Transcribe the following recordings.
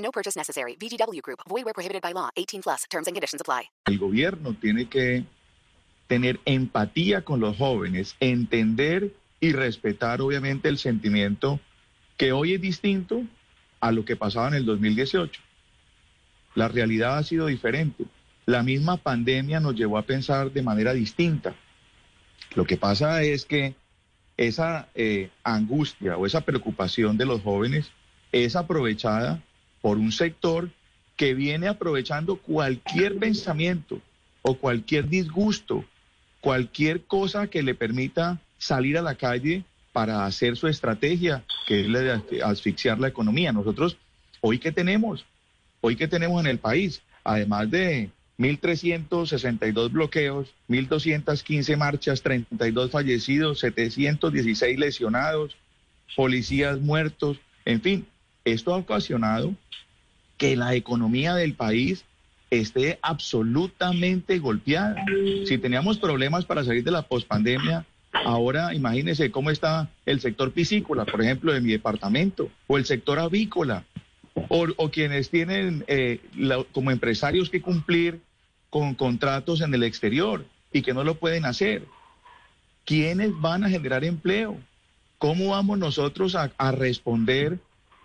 No purchase necessary. VGW Group. Void where prohibited by law. 18 plus. Terms and conditions apply. El gobierno tiene que tener empatía con los jóvenes, entender y respetar obviamente el sentimiento que hoy es distinto a lo que pasaba en el 2018. La realidad ha sido diferente. La misma pandemia nos llevó a pensar de manera distinta. Lo que pasa es que esa eh, angustia o esa preocupación de los jóvenes es aprovechada por un sector que viene aprovechando cualquier pensamiento o cualquier disgusto, cualquier cosa que le permita salir a la calle para hacer su estrategia, que es la de asfixiar la economía. Nosotros, hoy que tenemos, hoy que tenemos en el país, además de 1.362 bloqueos, 1.215 marchas, 32 fallecidos, 716 lesionados, policías muertos, en fin, esto ha ocasionado que la economía del país esté absolutamente golpeada. Si teníamos problemas para salir de la pospandemia, ahora imagínense cómo está el sector piscícola, por ejemplo, de mi departamento, o el sector avícola, o, quienes tienen eh, como empresarios que cumplir con contratos en el exterior y que no lo pueden hacer. ¿Quiénes van a generar empleo? ¿Cómo vamos nosotros a responder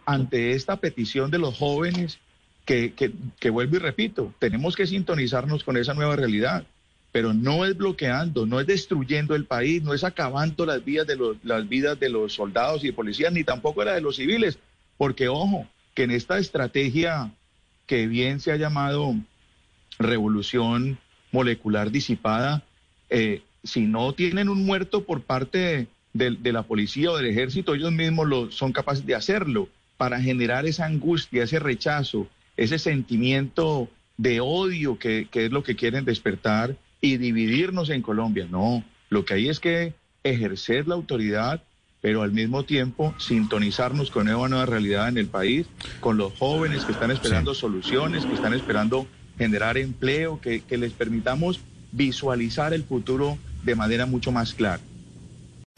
ante esta petición de los jóvenes que, que, vuelvo y repito, tenemos que sintonizarnos con esa nueva realidad, pero no es bloqueando, no es destruyendo el país, no es acabando las vidas de los, las vidas de los soldados y policías, ni tampoco la de los civiles, porque ojo, que en esta estrategia que bien se ha llamado revolución molecular disipada, eh, si no tienen un muerto por parte de, de, la policía o del ejército, ellos mismos lo, son capaces de hacerlo para generar esa angustia, ese rechazo, ese sentimiento de odio que, que, es lo que quieren despertar y dividirnos en Colombia. No, lo que hay es que ejercer la autoridad, pero al mismo tiempo sintonizarnos con una nueva realidad en el país, con los jóvenes que están esperando sí. soluciones, que están esperando generar empleo, que, que les permitamos visualizar el futuro de manera mucho más clara.